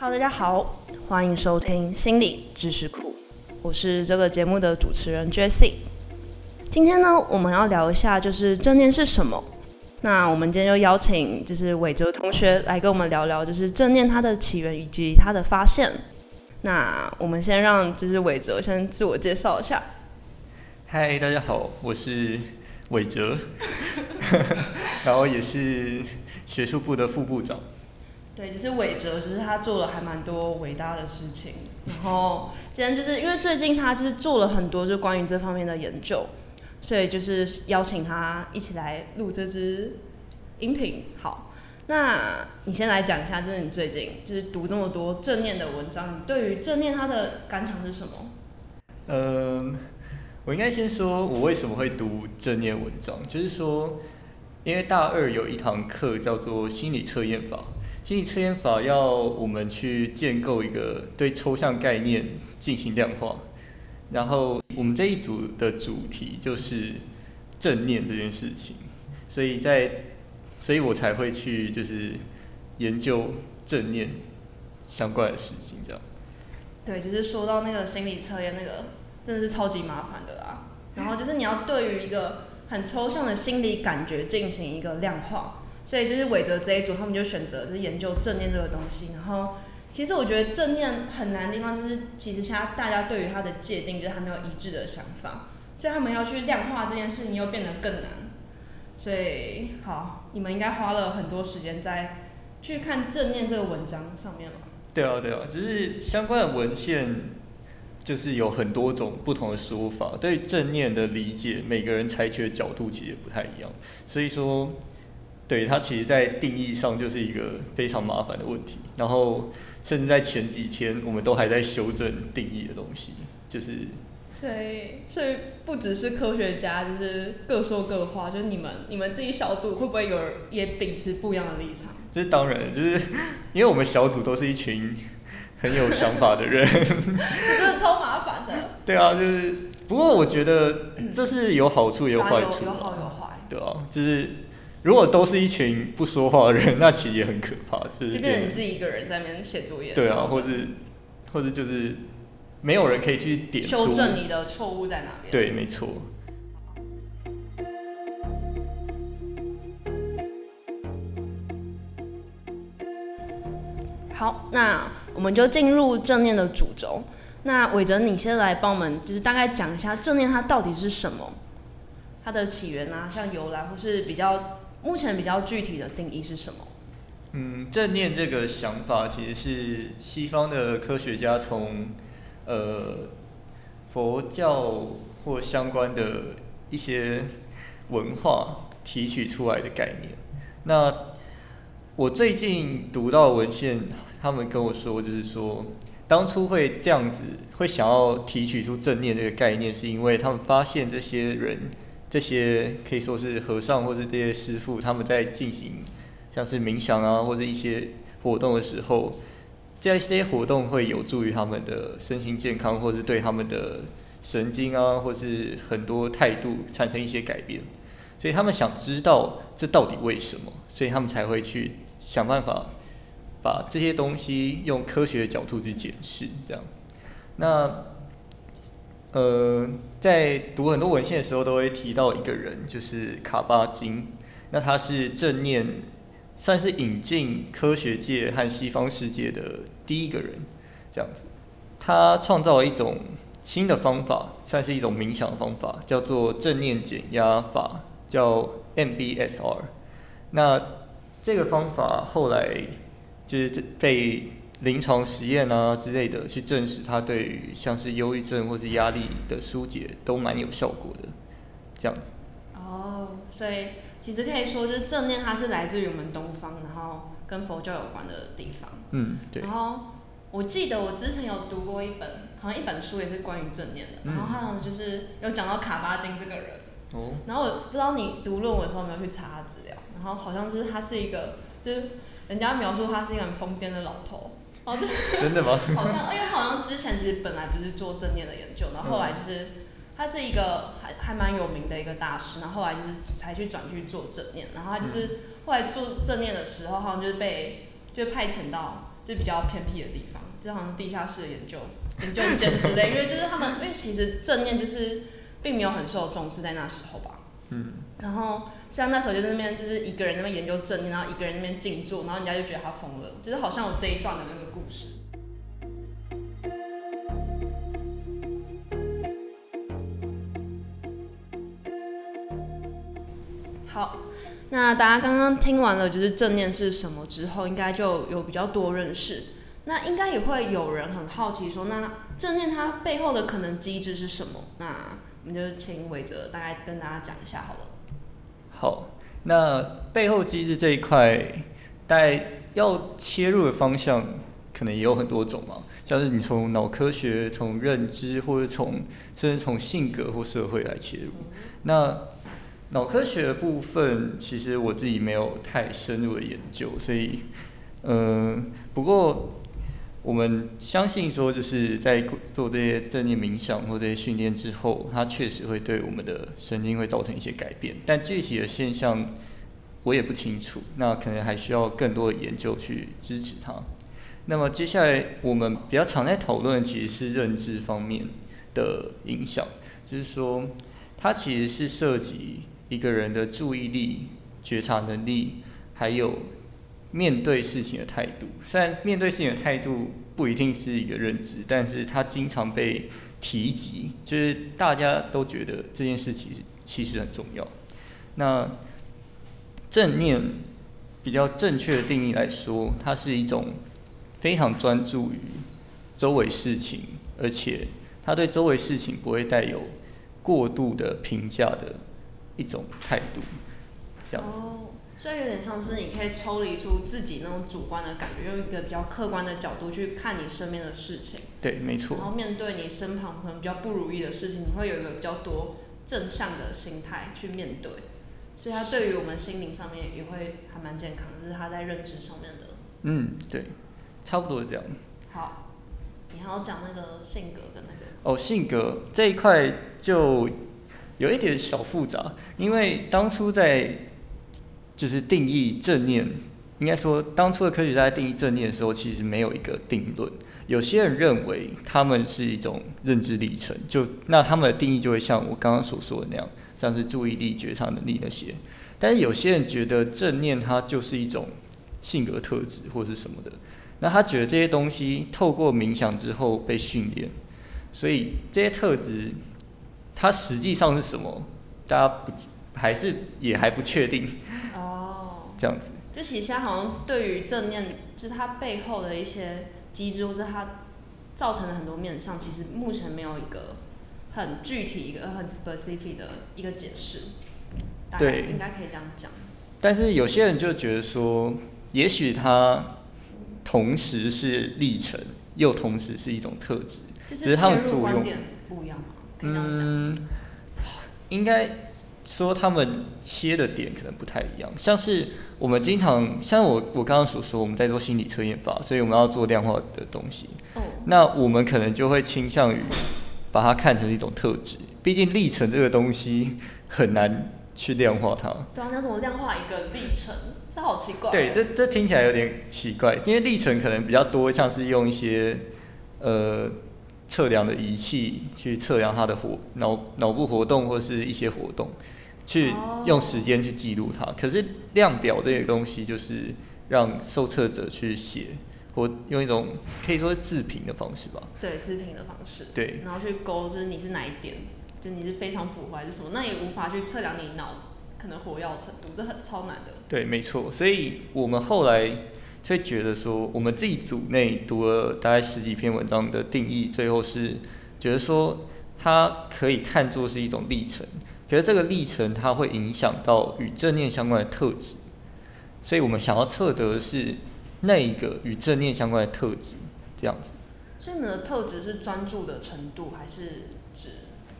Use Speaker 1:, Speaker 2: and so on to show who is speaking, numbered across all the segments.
Speaker 1: Hello，大家好，欢迎收听心理知识库，我是这个节目的主持人 Jessie。今天呢，我们要聊一下就是正念是什么。那我们今天就邀请就是伟哲同学来跟我们聊聊，就是正念它的起源以及它的发现。那我们先让就是伟哲先自我介绍一下。
Speaker 2: 嗨，大家好，我是伟哲，然后也是学术部的副部长。
Speaker 1: 对，就是伟哲，就是他做了还蛮多伟大的事情。然后今天就是因为最近他就是做了很多就关于这方面的研究，所以就是邀请他一起来录这支音频。好，那你先来讲一下，就是你最近就是读这么多正念的文章，你对于正念他的感想是什么？
Speaker 2: 嗯，我应该先说我为什么会读正念文章，就是说，因为大二有一堂课叫做心理测验法。心理测验法要我们去建构一个对抽象概念进行量化，然后我们这一组的主题就是正念这件事情，所以在，所以我才会去就是研究正念相关的事情，这样。
Speaker 1: 对，就是说到那个心理测验，那个真的是超级麻烦的啦。然后就是你要对于一个很抽象的心理感觉进行一个量化。所以就是伟哲这一组，他们就选择就是研究正念这个东西。然后，其实我觉得正念很难的地方就是，其实现在大家对于它的界定就是还没有一致的想法，所以他们要去量化这件事情又变得更难。所以，好，你们应该花了很多时间在去看正念这个文章上面了。
Speaker 2: 对啊，对啊，只是相关的文献就是有很多种不同的说法，对正念的理解，每个人采取的角度其实不太一样。所以说。对它其实，在定义上就是一个非常麻烦的问题。然后，甚至在前几天，我们都还在修正定义的东西，就是。
Speaker 1: 所以，所以不只是科学家，就是各说各话。就是你们，你们自己小组会不会有也秉持不一样的立场？
Speaker 2: 这是当然，就是因为我们小组都是一群很有想法的人。
Speaker 1: 这真的超麻烦的。
Speaker 2: 对啊，就是不过我觉得这是有好处也有坏处。
Speaker 1: 有好有坏。
Speaker 2: 对啊，就是。如果都是一群不说话的人，那其实也很可怕，就是
Speaker 1: 就变成你自己一个人在那边写作业。
Speaker 2: 对啊，或者或者就是没有人可以去点
Speaker 1: 修正你的错误在哪边。
Speaker 2: 对，没错。
Speaker 1: 好，那我们就进入正念的主轴。那伟哲，你先来帮我们，就是大概讲一下正念它到底是什么，它的起源啊，像由来或是比较。目前比较具体的定义是什么？
Speaker 2: 嗯，正念这个想法其实是西方的科学家从呃佛教或相关的一些文化提取出来的概念。那我最近读到文献，他们跟我说，就是说当初会这样子，会想要提取出正念这个概念，是因为他们发现这些人。这些可以说是和尚或者这些师傅，他们在进行像是冥想啊或者一些活动的时候，这些活动会有助于他们的身心健康，或是对他们的神经啊，或是很多态度产生一些改变。所以他们想知道这到底为什么，所以他们才会去想办法把这些东西用科学的角度去解释。这样，那。呃，在读很多文献的时候，都会提到一个人，就是卡巴金。那他是正念，算是引进科学界和西方世界的第一个人，这样子。他创造了一种新的方法，算是一种冥想方法，叫做正念减压法，叫 MBSR。那这个方法后来就是被。临床实验啊之类的，去证实它对于像是忧郁症或是压力的疏解都蛮有效果的，这样子。
Speaker 1: 哦，所以其实可以说，就是正念它是来自于我们东方，然后跟佛教有关的地方。
Speaker 2: 嗯，对。
Speaker 1: 然后我记得我之前有读过一本，好像一本书也是关于正念的，然后好像就是有讲到卡巴金这个人。哦。然后我不知道你读论文的时候有没有去查他资料，然后好像是他是一个，就是人家描述他是一个很疯癫的老头。哦，对，
Speaker 2: 真的吗？
Speaker 1: 好像，因为好像之前其实本来不是做正念的研究，然后后来就是他是一个还还蛮有名的一个大师，然后后来就是才去转去做正念，然后他就是后来做正念的时候，好像就是被就派遣到就比较偏僻的地方，就好像地下室的研究研究间之类，因为就是他们，因为其实正念就是并没有很受重视在那时候吧。
Speaker 2: 嗯。
Speaker 1: 然后像那时候就在那边就是一个人那边研究正念，然后一个人那边静坐，然后人家就觉得他疯了，就是好像有这一段的那个故事。好，那大家刚刚听完了就是正念是什么之后，应该就有比较多认识。那应该也会有人很好奇说，那正念它背后的可能机制是什么？那我们就请伟哲大概跟大家讲一下好了。
Speaker 2: 好，那背后机制这一块，大概要切入的方向可能也有很多种嘛，像是你从脑科学、从认知，或者从甚至从性格或社会来切入。那脑科学的部分，其实我自己没有太深入的研究，所以，嗯，不过。我们相信说，就是在做这些正念冥想或这些训练之后，它确实会对我们的神经会造成一些改变。但具体的现象我也不清楚，那可能还需要更多的研究去支持它。那么接下来我们比较常在讨论，其实是认知方面的影响，就是说它其实是涉及一个人的注意力、觉察能力，还有。面对事情的态度，虽然面对事情的态度不一定是一个认知，但是它经常被提及，就是大家都觉得这件事情其实很重要。那正念比较正确的定义来说，它是一种非常专注于周围事情，而且他对周围事情不会带有过度的评价的一种态度，这样子。
Speaker 1: 所以有点像是你可以抽离出自己那种主观的感觉，用一个比较客观的角度去看你身边的事情。
Speaker 2: 对，没错。
Speaker 1: 然后面对你身旁可能比较不如意的事情，你会有一个比较多正向的心态去面对。所以它对于我们心灵上面也会还蛮健康，这是他在认知上面的。
Speaker 2: 嗯，对，差不多是这样。
Speaker 1: 好，你还要讲那个性格的那个。
Speaker 2: 哦，性格这一块就有一点小复杂，因为当初在。就是定义正念，应该说当初的科学家在定义正念的时候，其实没有一个定论。有些人认为他们是一种认知历程，就那他们的定义就会像我刚刚所说的那样，像是注意力、觉察能力那些。但是有些人觉得正念它就是一种性格特质或是什么的，那他觉得这些东西透过冥想之后被训练，所以这些特质它实际上是什么，大家不还是也还不确定。哦这样子，
Speaker 1: 就其实好像对于正念，就是它背后的一些机制，或是它造成的很多面向，其实目前没有一个很具体、一个很 specific 的一个解释。对，应该可以这样讲。
Speaker 2: 但是有些人就觉得说，也许它同时是历程，又同时是一种特质，
Speaker 1: 只是他们观点不一样吗？嗯，
Speaker 2: 应该。说他们切的点可能不太一样，像是我们经常像我我刚刚所说，我们在做心理测验法，所以我们要做量化的东西。哦。那我们可能就会倾向于把它看成一种特质，毕竟历程这个东西很难去量化它。
Speaker 1: 对啊，你要怎么量化一个历程？这好奇怪。
Speaker 2: 对，这这听起来有点奇怪，因为历程可能比较多，像是用一些呃测量的仪器去测量它的活脑脑部活动或是一些活动。去用时间去记录它，可是量表这些东西就是让受测者去写，或用一种可以说是自评的方式吧。
Speaker 1: 对，自评的方式。
Speaker 2: 对。
Speaker 1: 然后去勾，就是你是哪一点，就你是非常腐坏还是什么，那也无法去测量你脑可能活跃程度，这很超难的。
Speaker 2: 对，没错。所以我们后来会觉得说，我们自己组内读了大概十几篇文章的定义，最后是觉得说，它可以看作是一种历程。觉得这个历程它会影响到与正念相关的特质，所以我们想要测得的是那一个与正念相关的特质，这样子。
Speaker 1: 所以你们的特质是专注的程度，还是指？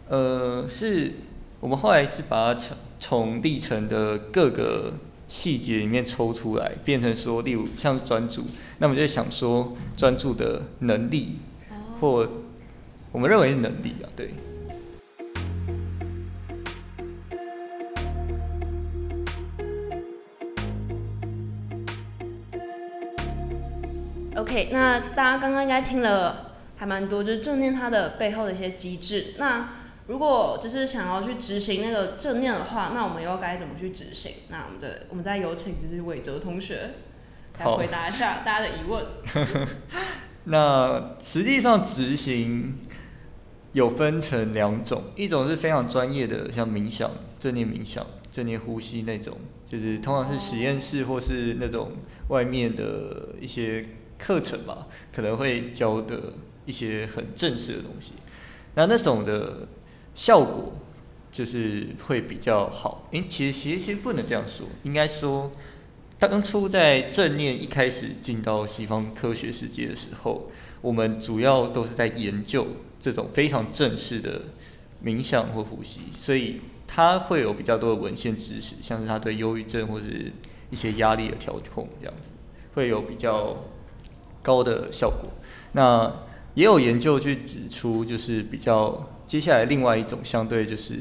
Speaker 2: 呃，是我们后来是把它从从历程的各个细节里面抽出来，变成说，例如像是专注，那我们就想说专注的能力，或我们认为是能力啊，对。
Speaker 1: OK，那大家刚刚应该听了还蛮多，就是正念它的背后的一些机制。那如果就是想要去执行那个正念的话，那我们又该怎么去执行？那我们的我们再有请就是伟哲同学来回答一下大家的疑问。
Speaker 2: 那实际上执行有分成两种，一种是非常专业的，像冥想、正念冥想、正念呼吸那种，就是通常是实验室或是那种外面的一些课程吧，可能会教的一些很正式的东西。那那种的效果就是会比较好。诶、其实其实其实不能这样说，应该说当初在正念一开始进到西方科学世界的时候，我们主要都是在研究这种非常正式的冥想或呼吸，所以它会有比较多的文献知识，像是它对忧郁症或是一些压力的调控这样子，会有比较高的效果。那也有研究去指出，就是比较接下来另外一种相对就是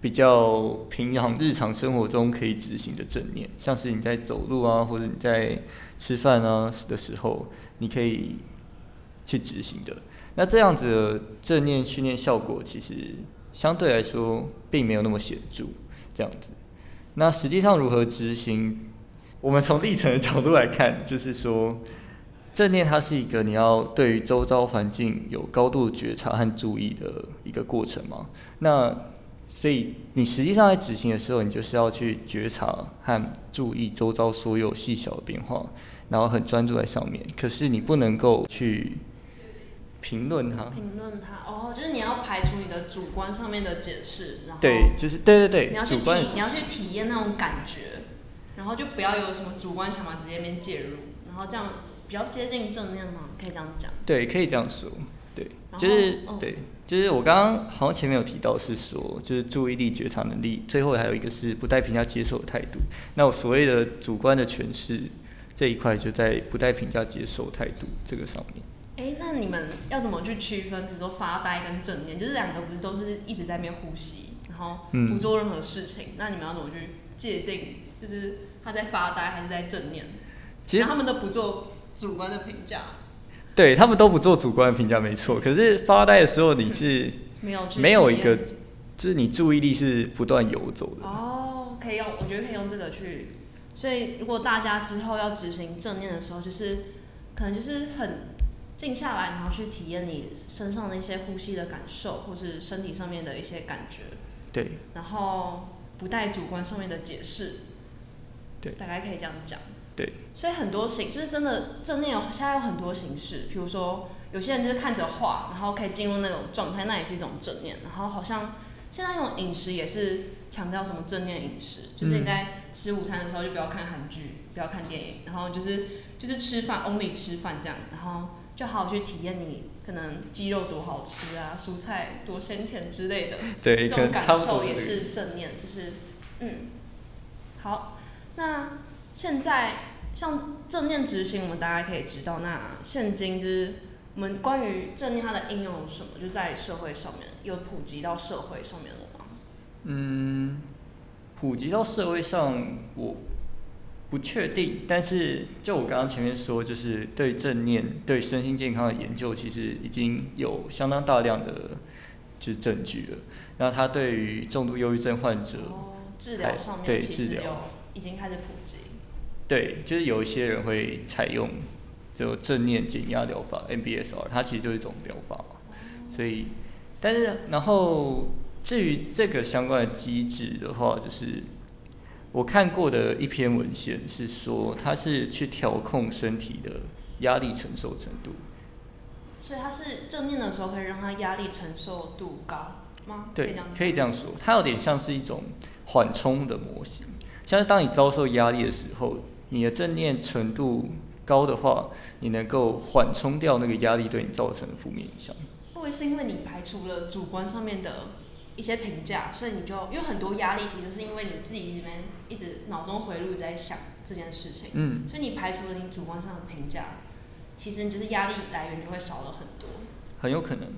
Speaker 2: 比较平常日常生活中可以执行的正念，像是你在走路啊，或者你在吃饭啊的时候，你可以去执行的。那这样子的正念训练效果，其实相对来说并没有那么显著。这样子，那实际上如何执行？我们从历程的角度来看，就是说。正念它是一个你要对于周遭环境有高度觉察和注意的一个过程嘛？那所以你实际上在执行的时候，你就是要去觉察和注意周遭所有细小的变化，然后很专注在上面。可是你不能够去评论它。
Speaker 1: 评论它哦，就是你要排除你的主观上面的解释，然后
Speaker 2: 对，就是对对对，
Speaker 1: 你要去体你要去体验那种感觉，然后就不要有什么主观想法直接面介入，然后这样比较接近正念吗？可以这样讲。
Speaker 2: 对，可以这样说。对，就是、
Speaker 1: 嗯
Speaker 2: 对，就是我刚刚好像前面有提到是说，就是注意力觉察能力，最后还有一个是不带评价接受的态度。那我所谓的主观的诠释这一块，就在不带评价接受态度这个上面。
Speaker 1: 哎，那你们要怎么去区分？比如说发呆跟正念，就是两个不是都是一直在那边呼吸，然后
Speaker 2: 嗯
Speaker 1: 不做任何事情？那你们要怎么去界定？就是他在发呆还是在正念？
Speaker 2: 其实
Speaker 1: 他们都不做主观的评价，
Speaker 2: 对他们都不做主观的评价，没错。可是发呆的时候，你是
Speaker 1: 没有
Speaker 2: 没有一个，就是你注意力是不断游走的。
Speaker 1: 哦，可以用，我觉得可以用这个去。所以如果大家之后要执行正念的时候，就是可能就是很静下来，然后去体验你身上的一些呼吸的感受，或是身体上面的一些感觉。
Speaker 2: 对
Speaker 1: 然后不带主观上面的解释，
Speaker 2: 对
Speaker 1: 大概可以这样讲。
Speaker 2: 对，
Speaker 1: 所以很多形就是真的正念有现在有很多形式，比如说有些人就是看着画，然后可以进入那种状态，那也是一种正念。然后好像现在那种饮食也是强调什么正念饮食，就是你在吃午餐的时候就不要看韩剧，不要看电影，然后就是就是吃饭 only 吃饭这样，然后就好好去体验你可能鸡肉多好吃啊，蔬菜多鲜甜之类的。
Speaker 2: 对，
Speaker 1: 这种感受也是正念，就是嗯，好，那现在像正念执行，我们大家可以知道，那现今就是我们关于正念它的应用有什么，就在社会上面有普及到社会上面了吗？
Speaker 2: 嗯，普及到社会上，我不确定。但是就我刚刚前面说，就是对正念、对身心健康的研究，其实已经有相当大量的就是证据了。那它对于重度忧郁症患者，
Speaker 1: 哦，治疗上面其实
Speaker 2: 治疗
Speaker 1: 有已经开始普及。
Speaker 2: 对，就是有一些人会采用就正念减压疗法 （MBSR），它其实就是一种疗法嘛。所以，但是然后至于这个相关的机制的话，就是我看过的一篇文献是说，它是去调控身体的压力承受程度。
Speaker 1: 所以它是正念的时候，可以让它压力承受度高吗？
Speaker 2: 对，可以这样说，它有点像是一种缓冲的模型。像是当你遭受压力的时候，你的正念程度高的话，你能够缓冲掉那个压力对你造成的负面影响。
Speaker 1: 会不会是因为你排除了主观上面的一些评价，所以你就因为很多压力其实是因为你自己这边一直脑中回路在想这件事情，
Speaker 2: 嗯，
Speaker 1: 所以你排除了你主观上的评价，其实你就是压力来源就会少了很多。
Speaker 2: 很有可能。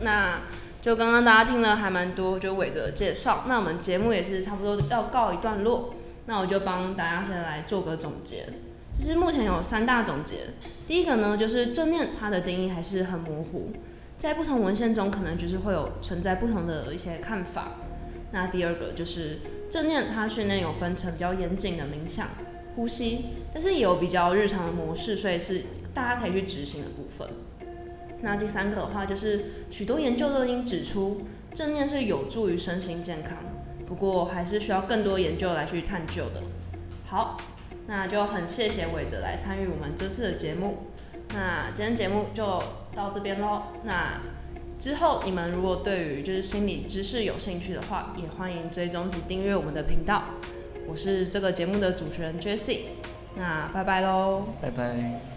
Speaker 1: 那就刚刚大家听了还蛮多，就伟哲的介绍。那我们节目也是差不多要告一段落，那我就帮大家先来做个总结。其实目前有三大总结，第一个呢就是正念它的定义还是很模糊，在不同文献中可能就是会有存在不同的一些看法。那第二个就是正念它训练有分成比较严谨的冥想、呼吸，但是也有比较日常的模式，所以是大家可以去执行的部分。那第三个的话，就是许多研究都已经指出，正念是有助于身心健康，不过还是需要更多研究来去探究的。好，那就很谢谢伟哲来参与我们这次的节目。那今天节目就到这边喽。那之后你们如果对于就是心理知识有兴趣的话，也欢迎追踪及订阅我们的频道。我是这个节目的主持人 Jessie。那拜拜喽，
Speaker 2: 拜拜。